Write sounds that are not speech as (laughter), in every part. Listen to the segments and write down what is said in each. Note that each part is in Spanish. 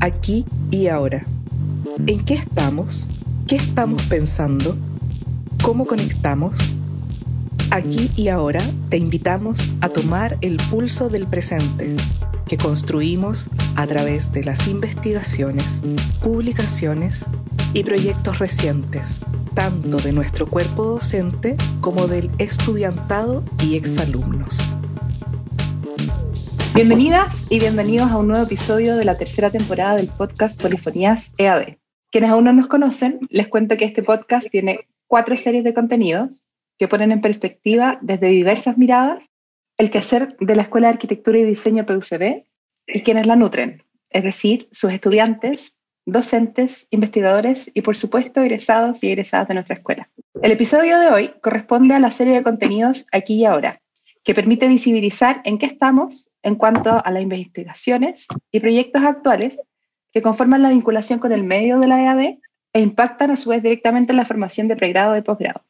aquí y ahora. ¿En qué estamos? ¿Qué estamos pensando? ¿Cómo conectamos? Aquí y ahora te invitamos a tomar el pulso del presente que construimos a través de las investigaciones, publicaciones y proyectos recientes, tanto de nuestro cuerpo docente como del estudiantado y exalumnos. Bienvenidas y bienvenidos a un nuevo episodio de la tercera temporada del podcast Polifonías EAD. Quienes aún no nos conocen, les cuento que este podcast tiene cuatro series de contenidos que ponen en perspectiva desde diversas miradas el quehacer de la Escuela de Arquitectura y Diseño PUCB y quienes la nutren, es decir, sus estudiantes, docentes, investigadores y por supuesto egresados y egresadas de nuestra escuela. El episodio de hoy corresponde a la serie de contenidos Aquí y Ahora, que permite visibilizar en qué estamos en cuanto a las investigaciones y proyectos actuales que conforman la vinculación con el medio de la EAD e impactan a su vez directamente en la formación de pregrado y posgrado.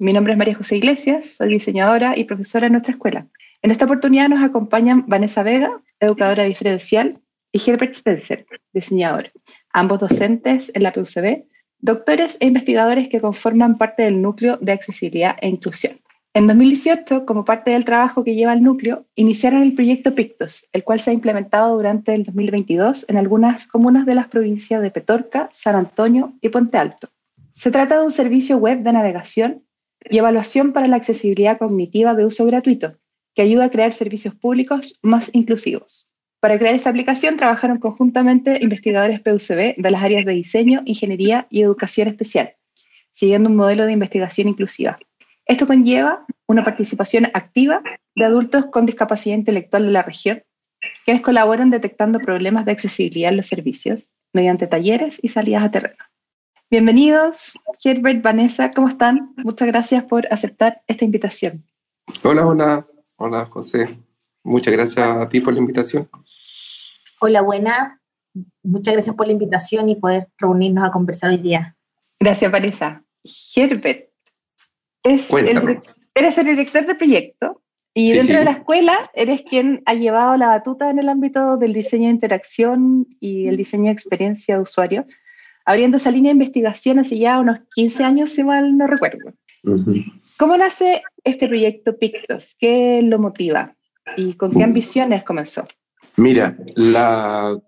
Mi nombre es María José Iglesias, soy diseñadora y profesora en nuestra escuela. En esta oportunidad nos acompañan Vanessa Vega, educadora diferencial, y Herbert Spencer, diseñador, ambos docentes en la PUCB, doctores e investigadores que conforman parte del núcleo de accesibilidad e inclusión. En 2018, como parte del trabajo que lleva el núcleo, iniciaron el proyecto Pictos, el cual se ha implementado durante el 2022 en algunas comunas de las provincias de Petorca, San Antonio y Puente Alto. Se trata de un servicio web de navegación y evaluación para la accesibilidad cognitiva de uso gratuito, que ayuda a crear servicios públicos más inclusivos. Para crear esta aplicación trabajaron conjuntamente investigadores PUCB de las áreas de diseño, ingeniería y educación especial, siguiendo un modelo de investigación inclusiva. Esto conlleva una participación activa de adultos con discapacidad intelectual de la región, quienes colaboran detectando problemas de accesibilidad en los servicios mediante talleres y salidas a terreno. Bienvenidos, Herbert, Vanessa, ¿cómo están? Muchas gracias por aceptar esta invitación. Hola, hola, hola José. Muchas gracias a ti por la invitación. Hola, buena. Muchas gracias por la invitación y poder reunirnos a conversar hoy día. Gracias, Vanessa. Herbert, eres el director del proyecto y dentro de la escuela eres quien ha llevado la batuta en el ámbito del diseño de interacción y el diseño de experiencia de usuario, abriendo esa línea de investigación hace ya unos 15 años, si mal no recuerdo. ¿Cómo nace este proyecto Pictos? ¿Qué lo motiva? ¿Y con qué ambiciones comenzó? Mira, la,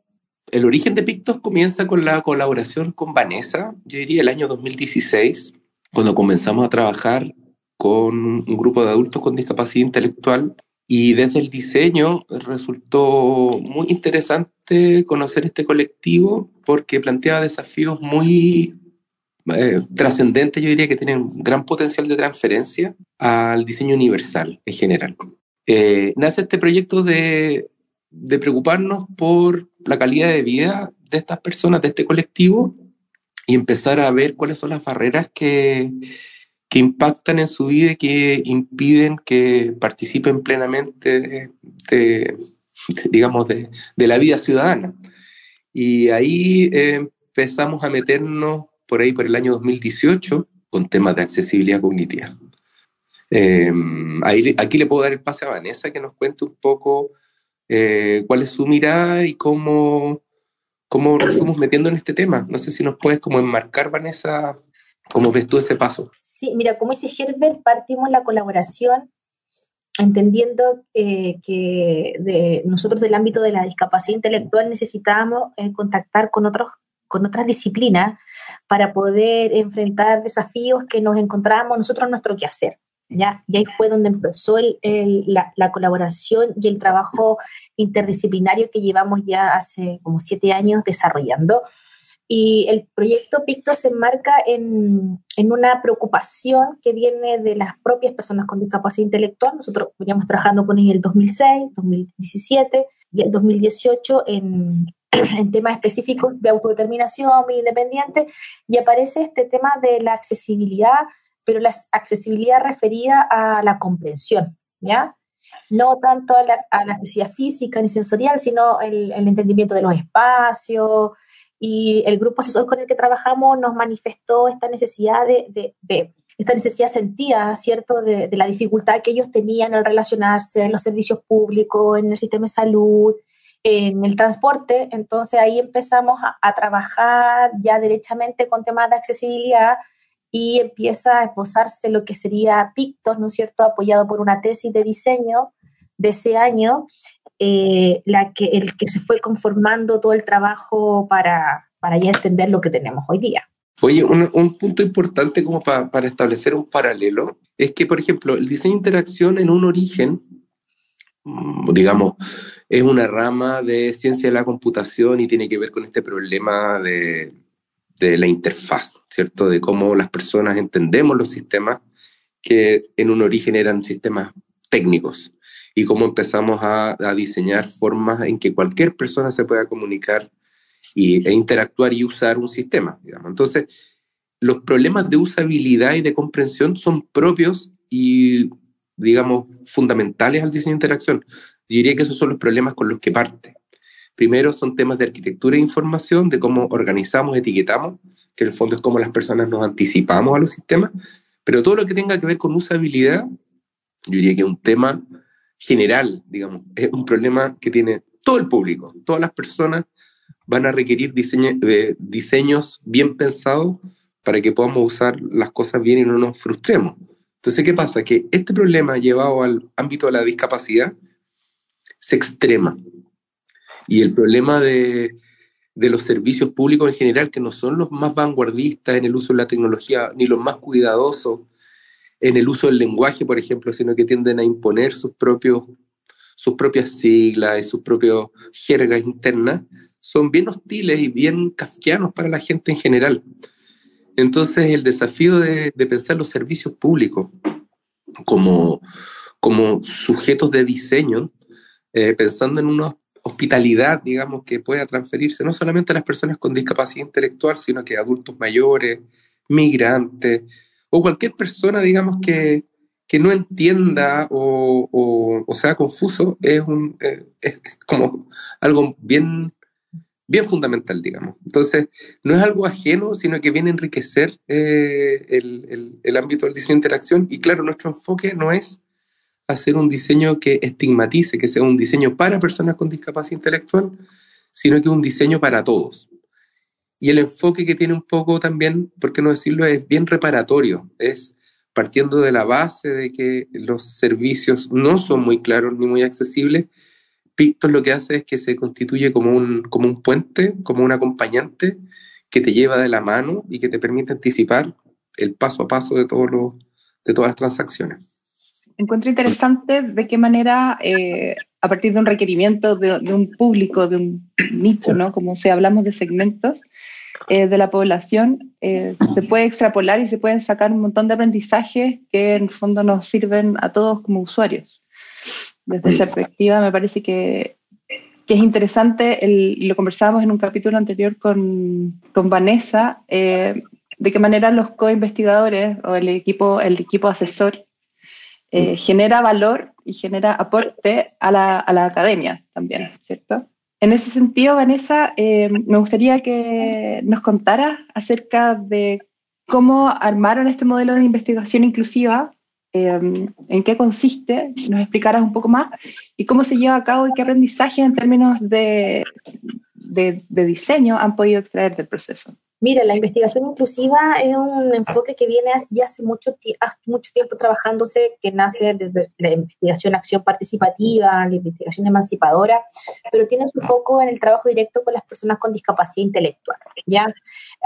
el origen de Pictos comienza con la colaboración con Vanessa, yo diría el año 2016 cuando comenzamos a trabajar con un grupo de adultos con discapacidad intelectual y desde el diseño resultó muy interesante conocer este colectivo porque planteaba desafíos muy eh, trascendentes, yo diría que tienen gran potencial de transferencia al diseño universal en general. Eh, nace este proyecto de, de preocuparnos por la calidad de vida de estas personas, de este colectivo, y empezar a ver cuáles son las barreras que, que impactan en su vida y que impiden que participen plenamente de, digamos, de, de, la vida ciudadana. Y ahí eh, empezamos a meternos por ahí por el año 2018 con temas de accesibilidad cognitiva. Eh, ahí, aquí le puedo dar el pase a Vanessa que nos cuente un poco eh, cuál es su mirada y cómo, cómo nos fuimos metiendo en este tema. No sé si nos puedes como enmarcar, Vanessa, cómo ves tú ese paso. Sí, mira, como dice Herbert, partimos la colaboración entendiendo eh, que nosotros del ámbito de la discapacidad intelectual necesitábamos eh, contactar con, otros, con otras disciplinas para poder enfrentar desafíos que nos encontrábamos nosotros en nuestro quehacer. ¿Ya? Y ahí fue donde empezó la, colaboración y el trabajo interdisciplinario que llevamos ya hace como siete años desarrollando. Y el proyecto Picto se enmarca en, en, una preocupación que viene de las propias personas con discapacidad intelectual. Nosotros veníamos trabajando con ellos el 2006, 2017 y el 2018 en, (clears throat) en temas específicos de autodeterminación independiente y aparece este tema de la accesibilidad pero la accesibilidad referida a la comprensión, ¿ya? No tanto a la, a necesidad física ni sensorial, sino el, entendimiento de los espacios. Y el grupo asesor con el que trabajamos nos manifestó esta necesidad de, esta necesidad sentida, ¿cierto?, de, la dificultad que ellos tenían al relacionarse en los servicios públicos, en el sistema de salud, en el transporte, entonces ahí empezamos a, trabajar ya derechamente con temas de accesibilidad y empieza a esbozarse lo que sería Pictos, ¿no es cierto?, apoyado por una tesis de diseño de ese año, eh, la que, el que se fue conformando todo el trabajo para, para ya entender lo que tenemos hoy día. Oye, un, punto importante como para establecer un paralelo es que, por ejemplo, el diseño de interacción en un origen, mm, digamos, es una rama de ciencia de la computación y tiene que ver con este problema de, de la interfaz, ¿cierto? De cómo las personas entendemos los sistemas que en un origen eran sistemas técnicos y cómo empezamos a, diseñar formas en que cualquier persona se pueda comunicar y, e interactuar y usar un sistema, digamos. Entonces, los problemas de usabilidad y de comprensión son propios y, digamos, fundamentales al diseño de interacción. diría que esos son los problemas con los que parte. Primero son temas de arquitectura e información, de cómo organizamos, etiquetamos, que en el fondo es cómo las personas nos anticipamos a los sistemas, pero todo lo que tenga que ver con usabilidad, yo diría que es un tema general, digamos, es un problema que tiene todo el público, todas las personas van a requerir diseños bien pensados para que podamos usar las cosas bien y no nos frustremos. Entonces, ¿qué pasa? Que este problema llevado al ámbito de la discapacidad se extrema. Y el problema de, los servicios públicos en general, que no son los más vanguardistas en el uso de la tecnología, ni los más cuidadosos en el uso del lenguaje, por ejemplo, sino que tienden a imponer sus, propios, sus propias siglas y sus propias jergas internas, son bien hostiles y bien kafkianos para la gente en general. Entonces, el desafío de, pensar los servicios públicos como, como sujetos de diseño, eh, pensando en unos hospitalidad, digamos, que pueda transferirse no solamente a las personas con discapacidad intelectual, sino que adultos mayores, migrantes, o cualquier persona, digamos, que, que no entienda o, o, sea confuso, es, un, eh, es como algo bien, bien fundamental, digamos. Entonces, no es algo ajeno, sino que viene a enriquecer eh, el, el, el ámbito del diseño de interacción. Y claro, nuestro enfoque no es hacer un diseño que estigmatice, que sea un diseño para personas con discapacidad intelectual, sino que un diseño para todos. Y el enfoque que tiene un poco también, por qué no decirlo, es bien reparatorio, es partiendo de la base de que los servicios no son muy claros ni muy accesibles, Pictos lo que hace es que se constituye como un, como un puente, como un acompañante que te lleva de la mano y que te permite anticipar el paso a paso de, todos los, de todas las transacciones encuentro interesante de qué manera, eh, a partir de un requerimiento de, un público, de un nicho, ¿no? Como si hablamos de segmentos eh, de la población, eh, se puede extrapolar y se pueden sacar un montón de aprendizajes que en el fondo nos sirven a todos como usuarios. Desde esa perspectiva, me parece que, que es interesante, el, lo conversábamos en un capítulo anterior con, con Vanessa, de qué manera los co-investigadores o el equipo, el equipo asesor eh, genera valor y genera aporte a la, a la, academia también, ¿cierto? En ese sentido, Vanessa, eh, me gustaría que nos contara acerca de cómo armaron este modelo de investigación inclusiva, eh, en qué consiste, nos explicaras un poco más y cómo se lleva a cabo y qué aprendizaje en términos de, de, de diseño han podido extraer del proceso. Mira, la investigación inclusiva es un enfoque que viene ya hace mucho, tiempo trabajándose, que nace desde la investigación acción participativa, la investigación emancipadora, pero tiene su foco en el trabajo directo con las personas con discapacidad intelectual. ¿ya?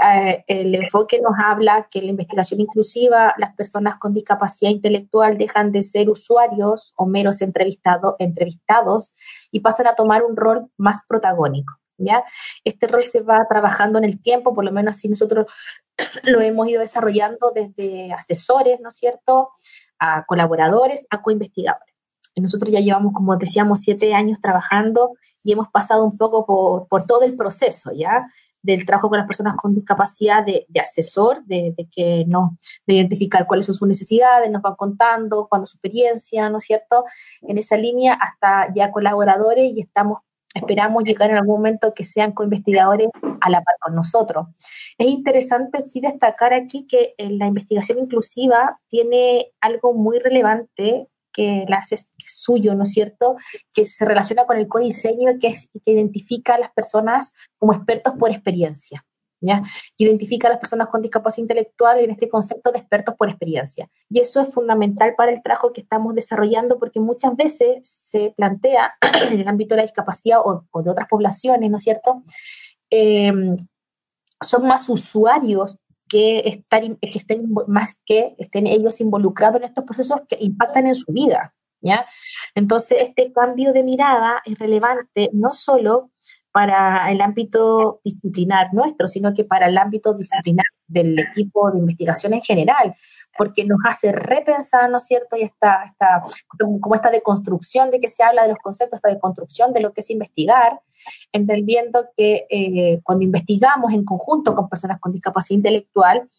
Eh, el enfoque nos habla que la investigación inclusiva, las personas con discapacidad intelectual dejan de ser usuarios o meros entrevistado, entrevistados y pasan a tomar un rol más protagónico. ¿Ya? Este rol se va trabajando en el tiempo, por lo menos así nosotros (clears throat) lo hemos ido desarrollando desde asesores, ¿no es cierto?, a colaboradores, a coinvestigadores. Nosotros ya llevamos, como decíamos, siete años trabajando y hemos pasado un poco por, por todo el proceso, ¿ya? del trabajo con las personas con discapacidad de, de asesor, de, de, que no, de identificar cuáles son sus necesidades, nos van contando cuándo su experiencia, ¿no es cierto? En esa línea hasta ya colaboradores y estamos Esperamos llegar en algún momento que sean co-investigadores a la par con nosotros. Es interesante sí destacar aquí que la investigación inclusiva tiene algo muy relevante que, la suyo, ¿no es cierto? Que se relaciona con el codiseño que, es, que identifica a las personas como expertos por experiencia. ¿Ya? identifica a las personas con discapacidad intelectual en este concepto de expertos por experiencia. Y eso es fundamental para el trabajo que estamos desarrollando porque muchas veces se plantea (clears throat) en el ámbito de la discapacidad o, de otras poblaciones, ¿no es cierto? Eh, son más usuarios que, estar, que estén más que estén ellos involucrados en estos procesos que impactan en su vida. ¿ya? Entonces, este cambio de mirada es relevante no solo para el ámbito disciplinar nuestro, sino que para el ámbito disciplinar del equipo de investigación en general, porque nos hace repensar, ¿no es cierto? Y esta, esta, como esta deconstrucción de que se habla de los conceptos, esta deconstrucción de lo que es investigar, entendiendo que eh, cuando investigamos en conjunto con personas con discapacidad intelectual,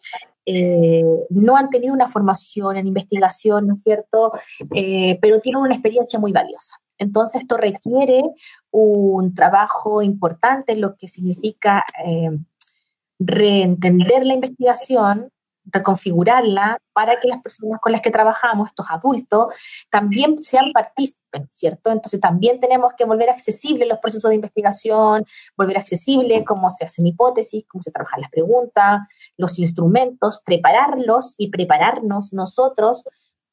eh, no han tenido una formación en investigación, ¿no es cierto? Eh, pero tienen una experiencia muy valiosa. Entonces, esto requiere un trabajo importante lo que significa reentender la investigación, reconfigurarla para que las personas con las que trabajamos, estos adultos, también sean partícipes, ¿cierto? Entonces también tenemos que volver accesibles los procesos de investigación, volver accesible cómo se hacen hipótesis, cómo se trabajan las preguntas, los instrumentos, prepararlos y prepararnos nosotros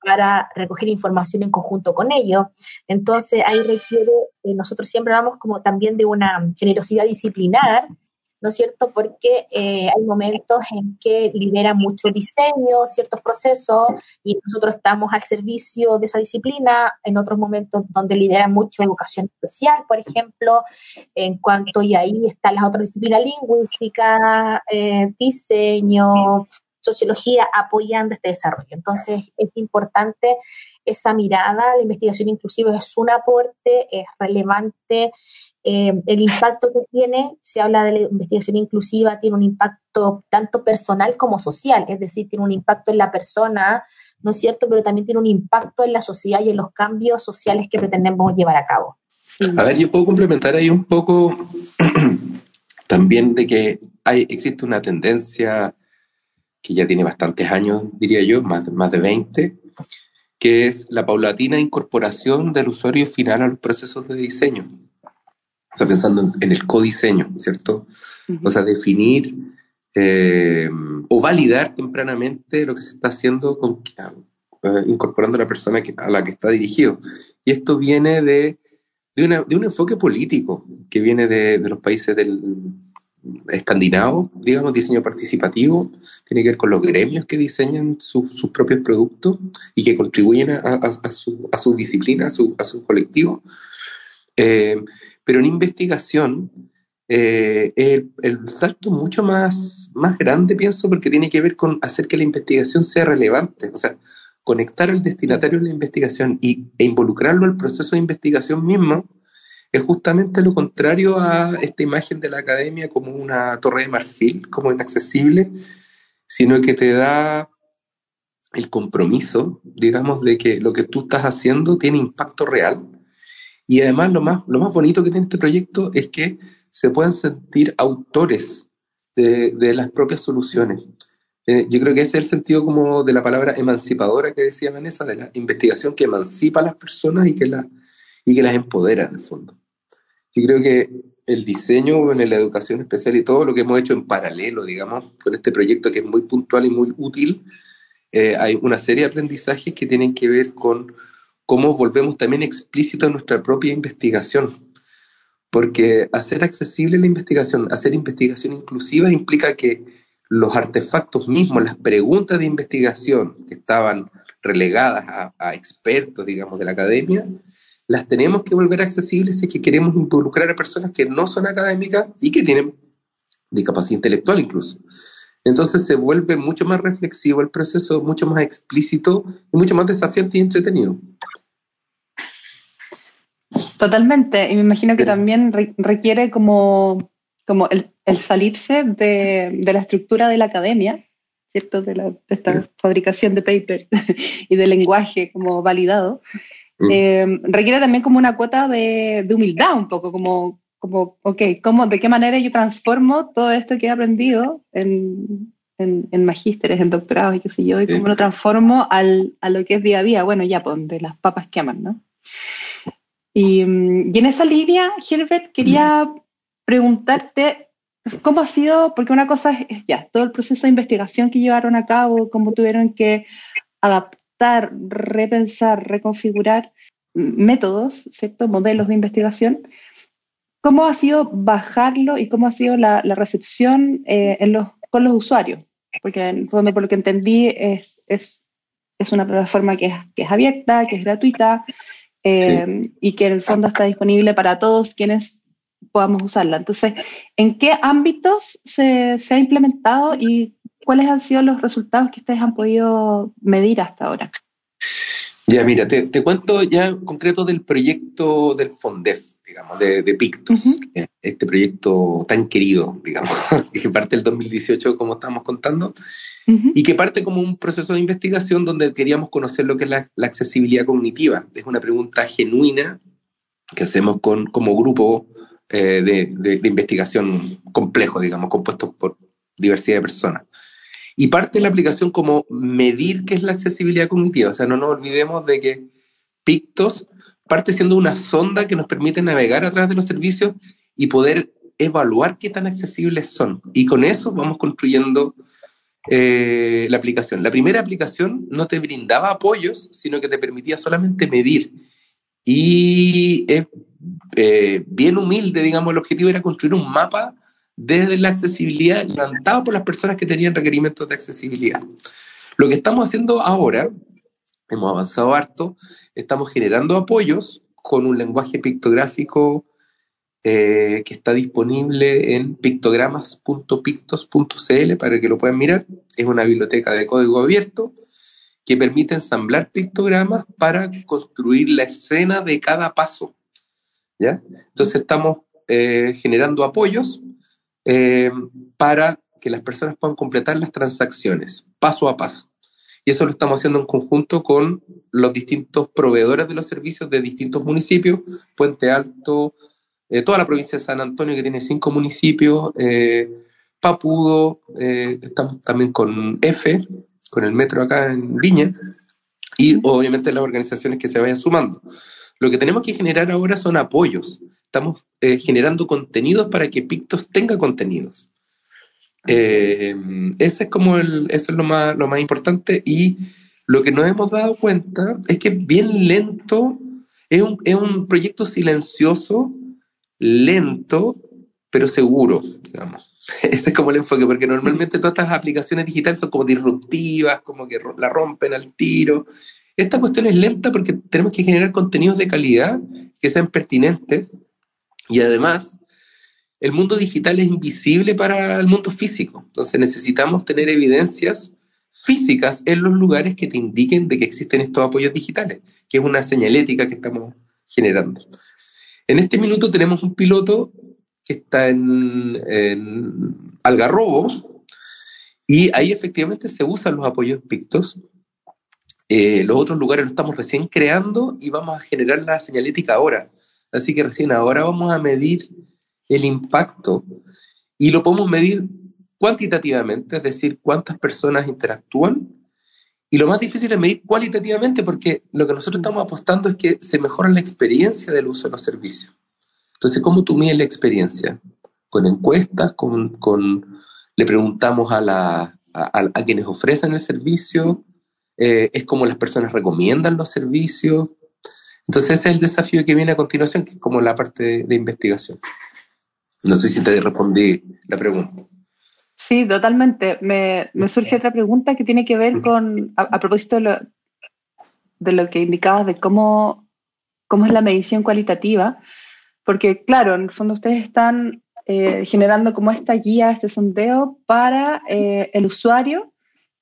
para recoger información en conjunto con ellos. Entonces ahí requiere, eh, nosotros siempre hablamos como también de una generosidad disciplinar, ¿no es cierto? Porque eh, hay momentos en que lidera mucho diseño, ciertos procesos, y nosotros estamos al servicio de esa disciplina, en otros momentos donde lidera mucho educación especial, por ejemplo, en cuanto, y ahí está la otra disciplina lingüística, eh, diseño, sociología apoyando este desarrollo. Entonces, es importante esa mirada, la investigación inclusiva es un aporte, es relevante, eh, el impacto que tiene, se habla de la investigación inclusiva, tiene un impacto tanto personal como social, es decir, tiene un impacto en la persona, ¿no es cierto? Pero también tiene un impacto en la sociedad y en los cambios sociales que pretendemos llevar a cabo. A ver, yo puedo complementar ahí un poco (clears throat) también de que hay, existe una tendencia que ya tiene bastantes años, diría yo, más, más de 20, que es la paulatina incorporación del usuario final a los procesos de diseño. O sea, pensando en, el codiseño, ¿cierto? O sea, definir eh, o validar tempranamente lo que se está haciendo con, uh, incorporando a la persona a la que está dirigido. Y esto viene de, de, de un enfoque político que viene de, de los países del, escandinavo, digamos, diseño participativo, tiene que ver con los gremios que diseñan sus propios productos y que contribuyen a, su, disciplina, a su, colectivo. Eh, pero en investigación, eh, el, el, salto mucho más, más grande, pienso, porque tiene que ver con hacer que la investigación sea relevante, o sea, conectar al destinatario de la investigación y, e involucrarlo al proceso de investigación mismo es justamente lo contrario a esta imagen de la academia como una torre de marfil, como inaccesible, sino que te da el compromiso, digamos, de que lo que tú estás haciendo tiene impacto real. Y además lo más, lo más bonito que tiene este proyecto es que se pueden sentir autores de, de las propias soluciones. Eh, yo creo que ese es el sentido como de la palabra emancipadora que decía Vanessa, de la investigación que emancipa a las personas y que, la, y que las empodera en el fondo. Yo creo que el diseño en la educación especial y todo lo que hemos hecho en paralelo, digamos, con este proyecto que es muy puntual y muy útil, eh, hay una serie de aprendizajes que tienen que ver con cómo volvemos también explícito nuestra propia investigación. Porque hacer accesible la investigación, hacer investigación inclusiva implica que los artefactos mismos, las preguntas de investigación que estaban relegadas a, a expertos, digamos, de la academia, las tenemos que volver accesibles si es que queremos involucrar a personas que no son académicas y que tienen discapacidad intelectual incluso. Entonces se vuelve mucho más reflexivo el proceso, mucho más explícito y mucho más desafiante y entretenido. Totalmente, y me imagino que también requiere como, como el, salirse de, la estructura de la academia, ¿cierto? De, la, de esta fabricación de papers (laughs) y de lenguaje como validado. Eh, requiere también como una cuota de, humildad un poco, como, como ok, ¿cómo, ¿de qué manera yo transformo todo esto que he aprendido en, en, en magísteres, en doctorados y qué sé yo, y cómo lo transformo al, a lo que es día a día. Bueno, ya, pues, de las papas que aman, ¿no? Y, mm, y en esa línea, Herbert, quería preguntarte cómo ha sido, porque una cosa es, ya, todo el proceso de investigación que llevaron a cabo, cómo tuvieron que adaptar, repensar, reconfigurar métodos, ¿cierto? Modelos de investigación. ¿Cómo ha sido bajarlo y cómo ha sido la, la recepción eh, en los, con los usuarios? Porque en el fondo, por lo que entendí, es, es, es una plataforma que es, que es abierta, que es gratuita, eh, sí. y que en el fondo está disponible para todos quienes podamos usarla. Entonces, ¿en qué ámbitos se, se, ha implementado y cuáles han sido los resultados que ustedes han podido medir hasta ahora? Ya, mira, te, te cuento ya en concreto del proyecto del FONDEF, digamos, de, de Pictus, uh -huh. este proyecto tan querido, digamos, (laughs) que parte del 2018, como estamos contando, uh -huh. y que parte como un proceso de investigación donde queríamos conocer lo que es la, la accesibilidad cognitiva. Es una pregunta genuina que hacemos con, como grupo eh, de, de, de, investigación complejo, digamos, compuesto por diversidad de personas. Y parte de la aplicación como medir qué es la accesibilidad cognitiva. O sea, no nos olvidemos de que Pictos parte siendo una sonda que nos permite navegar a través de los servicios y poder evaluar qué tan accesibles son. Y con eso vamos construyendo eh, la aplicación. La primera aplicación no te brindaba apoyos, sino que te permitía solamente medir. Y es eh, bien humilde, digamos, el objetivo era construir un mapa desde la accesibilidad levantado por las personas que tenían requerimientos de accesibilidad. Lo que estamos haciendo ahora, hemos avanzado harto, estamos generando apoyos con un lenguaje pictográfico eh, que está disponible en pictogramas.pictos.cl para que lo puedan mirar. Es una biblioteca de código abierto que permite ensamblar pictogramas para construir la escena de cada paso. ¿ya? Entonces estamos eh, generando apoyos eh, para que las personas puedan completar las transacciones paso a paso. Y eso lo estamos haciendo en conjunto con los distintos proveedores de los servicios de distintos municipios, Puente Alto, eh, toda la provincia de San Antonio que tiene cinco municipios, eh, Papudo, estamos también con EFE, con el metro acá en Viña, y obviamente las organizaciones que se vayan sumando. Lo que tenemos que generar ahora son apoyos. Estamos eh, generando contenidos para que Pictos tenga contenidos. Eh, ese es como el, eso es lo más, lo más importante y lo que nos hemos dado cuenta es que es bien lento, es un, es un proyecto silencioso, lento, pero seguro, digamos. (laughs) Ese es como el enfoque, porque normalmente todas estas aplicaciones digitales son como disruptivas, como que la rompen al tiro. Esta cuestión es lenta porque tenemos que generar contenidos de calidad que sean pertinentes y además el mundo digital es invisible para el mundo físico. Entonces necesitamos tener evidencias físicas en los lugares que te indiquen de que existen estos apoyos digitales, que es una señalética que estamos generando. En este minuto tenemos un piloto que está en, Algarrobo y ahí efectivamente se usan los apoyos pictos. Eh, los otros lugares lo estamos recién creando y vamos a generar la señalética ahora. Así que recién ahora vamos a medir el impacto y lo podemos medir cuantitativamente, es decir, cuántas personas interactúan. Y lo más difícil es medir cualitativamente porque lo que nosotros estamos apostando es que se mejora la experiencia del uso de los servicios. Entonces, ¿cómo tú mides la experiencia? Con encuestas, con, con le preguntamos a, la, a, quienes ofrecen el servicio, eh, es como las personas recomiendan los servicios. Entonces, ese es el desafío que viene a continuación, que es como la parte de, de investigación. No sé si te respondí la pregunta. Sí, totalmente. Me, me surge otra pregunta que tiene que ver con, a, a propósito de lo, de lo, que indicabas de cómo, cómo es la medición cualitativa, porque claro, en el fondo ustedes están eh, generando como esta guía, este sondeo para eh, el usuario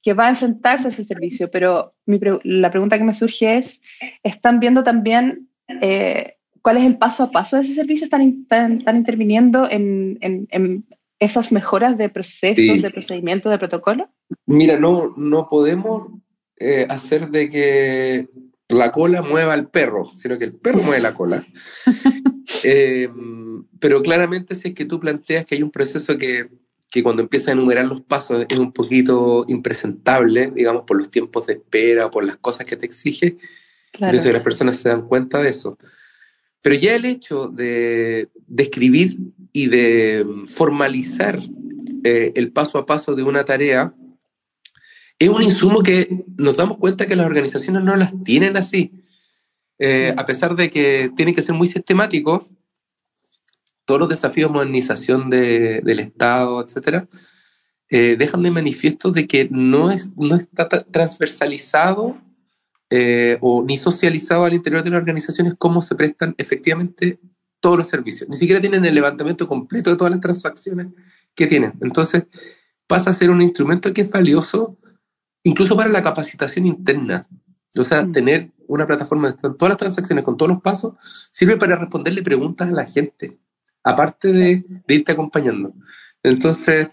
que va a enfrentarse a ese servicio, pero mi, la pregunta que me surge es, ¿están viendo también eh, cuál es el paso a paso de ese servicio? ¿Están, interviniendo en, en, en, esas mejoras de procesos, sí. de procedimientos, de protocolo? Mira, no, no podemos eh, hacer de que la cola mueva al perro, sino que el perro mueve la cola. (laughs) eh, pero claramente si es que tú planteas que hay un proceso que, que cuando empieza a enumerar los pasos es un poquito impresentable, digamos, por los tiempos de espera, por las cosas que te exige. Claro. que las personas se dan cuenta de eso. Pero ya el hecho de, de escribir y de formalizar eh, el paso a paso de una tarea es un insumo que nos damos cuenta que las organizaciones no las tienen así. Eh, a pesar de que tiene que ser muy sistemático, todos los desafíos de modernización de, del Estado, etcétera, eh, dejan de manifiesto de que no, es, no está transversalizado eh, o ni socializado al interior de las organizaciones cómo se prestan efectivamente todos los servicios. Ni siquiera tienen el levantamiento completo de todas las transacciones que tienen. Entonces, pasa a ser un instrumento que es valioso incluso para la capacitación interna. O sea, mm. tener una plataforma de todas las transacciones con todos los pasos sirve para responderle preguntas a la gente aparte de, irte acompañando. Entonces,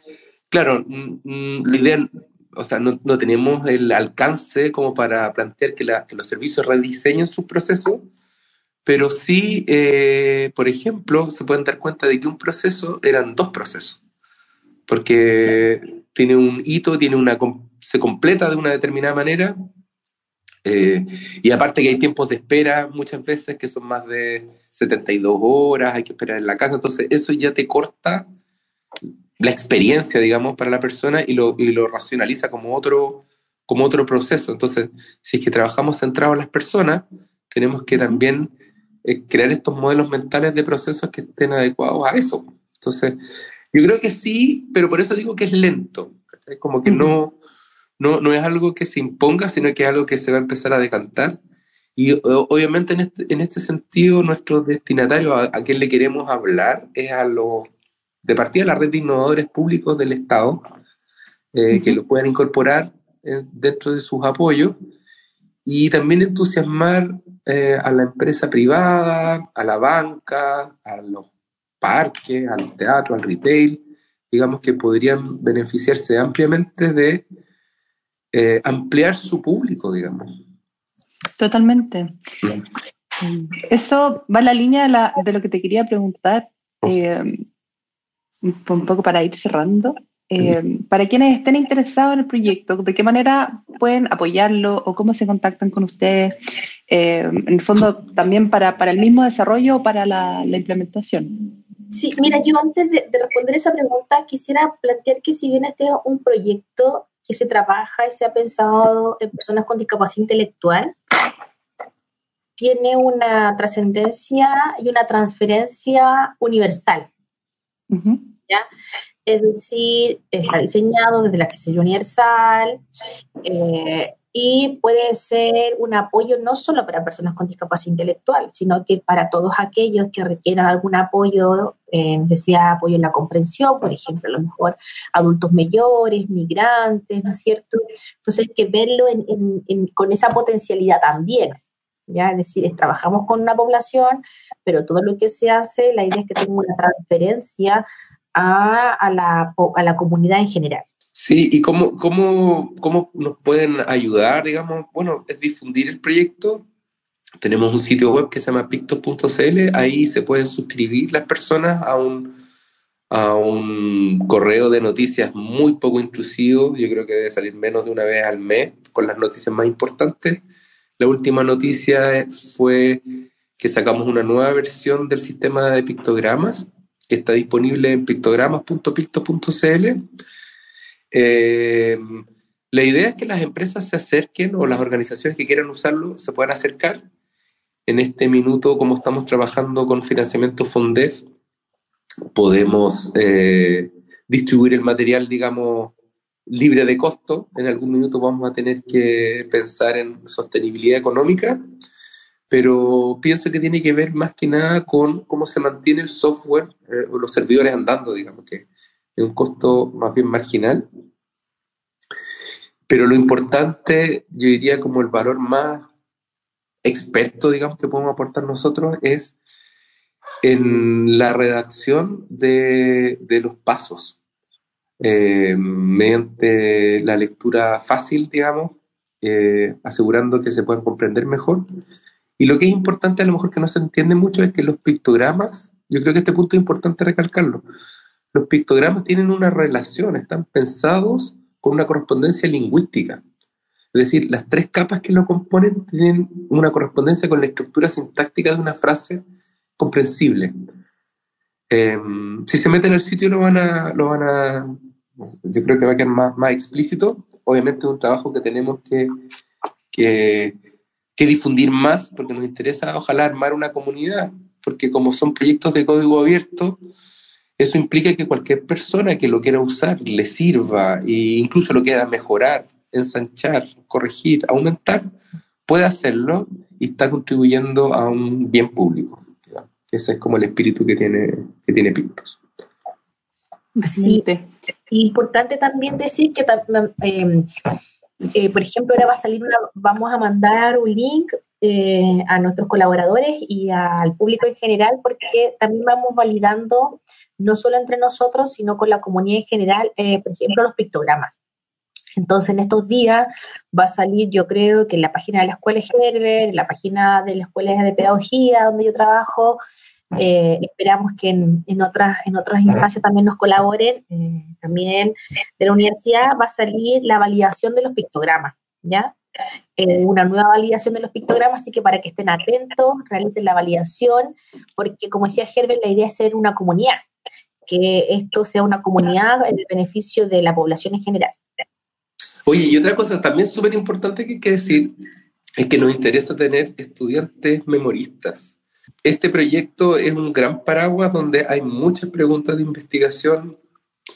claro, mm, mm, la idea, o sea, no, tenemos el alcance como para plantear que, los servicios rediseñen sus procesos, pero sí, eh, por ejemplo, se pueden dar cuenta de que un proceso eran dos procesos, porque tiene un hito, tiene una, se completa de una determinada manera, eh, y aparte que hay tiempos de espera muchas veces que son más de 72 horas, hay que esperar en la casa, entonces eso ya te corta la experiencia, digamos, para la persona y lo, y lo racionaliza como otro, como otro proceso. Entonces, si es que trabajamos centrados en las personas, tenemos que también eh, crear estos modelos mentales de procesos que estén adecuados a eso. Entonces, yo creo que sí, pero por eso digo que es lento. Es como que no, no, no es algo que se imponga, sino que es algo que se va a empezar a decantar. Y obviamente en este, en este sentido, nuestro destinatario a, quien le queremos hablar es a los, de partida, a la red de innovadores públicos del Estado, eh, que lo puedan incorporar eh, dentro de sus apoyos y también entusiasmar eh, a la empresa privada, a la banca, a los parques, al teatro, al retail, digamos que podrían beneficiarse ampliamente de eh, ampliar su público, digamos. Totalmente. Eso va en la línea de, lo que te quería preguntar, oh. eh, un poco para ir cerrando. Eh, para quienes estén interesados en el proyecto, ¿de qué manera pueden apoyarlo o cómo se contactan con ustedes? en el fondo, también para, para el mismo desarrollo o para la, implementación. Sí, mira, yo antes de, de, responder esa pregunta quisiera plantear que si bien este es un proyecto que se trabaja y se ha pensado en personas con discapacidad intelectual tiene una trascendencia y una transferencia universal. ¿ya? Es decir, está diseñado desde la accesibilidad universal, eh, y puede ser un apoyo no solo para personas con discapacidad intelectual, sino que para todos aquellos que requieran algún apoyo, eh, necesidad apoyo en la comprensión, por ejemplo, a lo mejor adultos mayores, migrantes, ¿no es cierto? Entonces hay que verlo con esa potencialidad también. ¿Ya? Es decir, trabajamos con una población, pero todo lo que se hace, la idea es que tenga una transferencia a, la, a la comunidad en general. Sí, ¿y cómo, cómo, cómo nos pueden ayudar, digamos? Bueno, es difundir el proyecto. Tenemos un sitio web que se llama pictos.cl, ahí se pueden suscribir las personas a un, a un correo de noticias muy poco intrusivo, yo creo que debe salir menos de una vez al mes, con las noticias más importantes. La última noticia fue que sacamos una nueva versión del sistema de pictogramas, que está disponible en pictogramas.picto.cl eh, la idea es que las empresas se acerquen o las organizaciones que quieran usarlo se puedan acercar. En este minuto, como estamos trabajando con financiamiento Fondef, podemos eh, distribuir el material, digamos, libre de costo. En algún minuto vamos a tener que pensar en sostenibilidad económica, pero pienso que tiene que ver más que nada con cómo se mantiene el software eh, los servidores andando, digamos, que un costo más bien marginal. Pero lo importante, yo diría como el valor más experto, digamos, que podemos aportar nosotros es en la redacción de, los pasos, eh, mediante la lectura fácil, digamos, eh, asegurando que se puedan comprender mejor. Y lo que es importante, a lo mejor que no se entiende mucho, es que los pictogramas, yo creo que este punto es importante recalcarlo, los pictogramas tienen una relación, están pensados con una correspondencia lingüística. Es decir, las tres capas que lo componen tienen una correspondencia con la estructura sintáctica de una frase comprensible. Em, si se meten al sitio lo van a, lo van a, yo creo que va a quedar más, más explícito. Obviamente es un trabajo que tenemos que, que, que difundir más porque nos interesa ojalá armar una comunidad, porque como son proyectos de código abierto, eso implica que cualquier persona que lo quiera usar le sirva e incluso lo quiera mejorar, ensanchar, corregir, aumentar, puede hacerlo y está contribuyendo a un bien público. Ese es como el espíritu que tiene, que tiene Pictos. Sí, importante también decir que, eh, eh, por ejemplo, ahora va a salir una, vamos a mandar un link eh, a nuestros colaboradores y al público en general, porque también vamos validando no solo entre nosotros, sino con la comunidad en general, eh, por ejemplo, los pictogramas. Entonces, en estos días va a salir, yo creo que en la página de la Escuela Herbert, en la página de la Escuela de Pedagogía, donde yo trabajo, eh, esperamos que en, otras, en otras instancias también nos colaboren. Eh, también de la universidad va a salir la validación de los pictogramas, ¿ya? una nueva validación de los pictogramas, así que para que estén atentos, realicen la validación, porque como decía Herbert, la idea es ser una comunidad, que esto sea una comunidad en el beneficio de la población en general. Oye, y otra cosa también súper importante que hay que decir es que nos interesa tener estudiantes memoristas. Este proyecto es un gran paraguas donde hay muchas preguntas de investigación,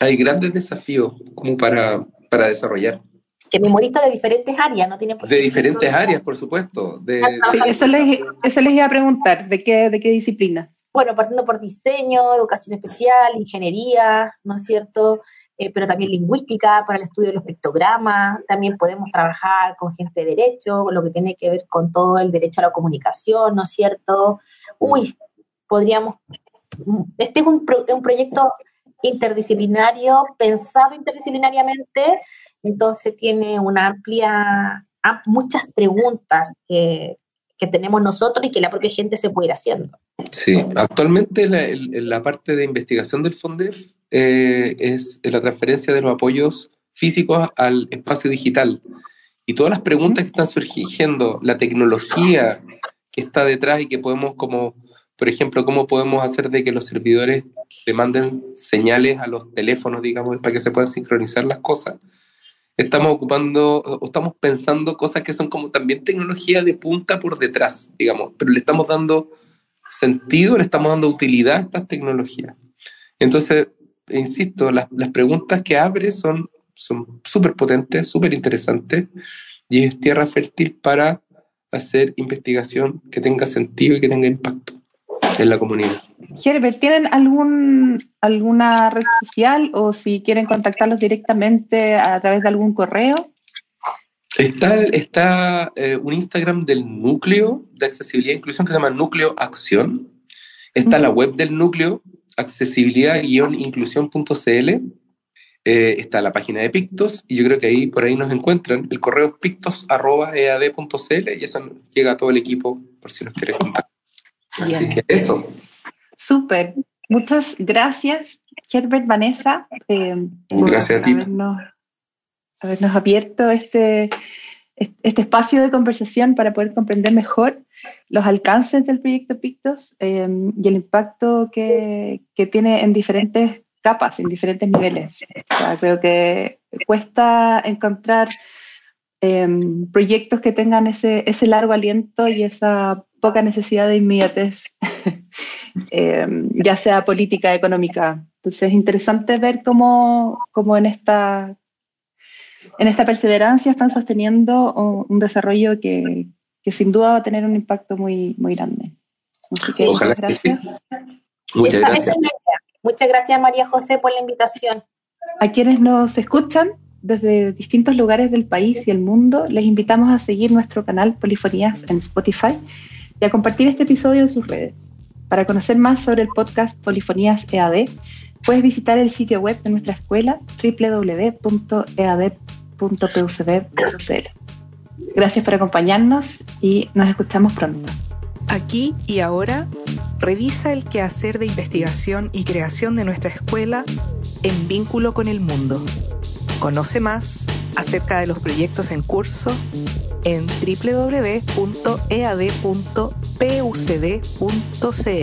hay grandes desafíos como para, para desarrollar. Que memoristas de diferentes áreas, no tiene por De diferentes áreas, por supuesto. De, sí, eso, les, eso les iba a preguntar, ¿de qué, de qué disciplinas? Bueno, partiendo por diseño, educación especial, ingeniería, ¿no es cierto? Eh, pero también lingüística para el estudio de los pictogramas, también podemos trabajar con gente de derecho, lo que tiene que ver con todo el derecho a la comunicación, ¿no es cierto? Uy, podríamos, este es un, un proyecto interdisciplinario, pensado interdisciplinariamente, entonces tiene una amplia, muchas preguntas que, que tenemos nosotros y que la propia gente se puede ir haciendo. Sí, actualmente la, la parte de investigación del FONDEF eh, es la transferencia de los apoyos físicos al espacio digital. Y todas las preguntas que están surgiendo, la tecnología que está detrás y que podemos como, por ejemplo, cómo podemos hacer de que los servidores le manden señales a los teléfonos, digamos, para que se puedan sincronizar las cosas. Estamos ocupando, o estamos pensando cosas que son como también tecnología de punta por detrás, digamos, pero le estamos dando sentido, le estamos dando utilidad a estas tecnologías. Entonces, insisto, las, preguntas que abre son súper potentes, súper interesantes, y es tierra fértil para hacer investigación que tenga sentido y que tenga impacto en la comunidad. Herbert, ¿tienen algún, alguna red social o si quieren contactarlos directamente a través de algún correo? Está, está eh, un Instagram del núcleo de accesibilidad e inclusión que se llama Núcleo Acción. Está la web del núcleo, accesibilidad-inclusión.cl. Eh, está la página de Pictos y yo creo que ahí por ahí nos encuentran. El correo es pictos.ead.cl y eso llega a todo el equipo por si nos quieren contactar. Así que eso. Súper. Muchas gracias, Herbert Vanessa. Eh, gracias a ti habernos abierto este, este espacio de conversación para poder comprender mejor los alcances del proyecto Pictos eh, y el impacto que, que, tiene en diferentes capas, en diferentes niveles. creo que cuesta encontrar eh, proyectos que tengan ese, ese largo aliento y esa poca necesidad de inmediatez, (laughs) eh, ya sea política, económica. Entonces es interesante ver cómo, cómo en esta en esta perseverancia están sosteniendo un desarrollo que, sin duda va a tener un impacto muy, muy grande. muchas gracias. Muchas gracias. Muchas gracias María José por la invitación. A quienes nos escuchan desde distintos lugares del país y el mundo, les invitamos a seguir nuestro canal Polifonías en Spotify y a compartir este episodio en sus redes. Para conocer más sobre el podcast Polifonías EAD, puedes visitar el sitio web de nuestra escuela www.ead.com Gracias por acompañarnos y nos escuchamos pronto. Aquí y ahora, revisa el quehacer de investigación y creación de nuestra escuela en vínculo con el mundo. Conoce más acerca de los proyectos en curso en www.ead.pucd.cl.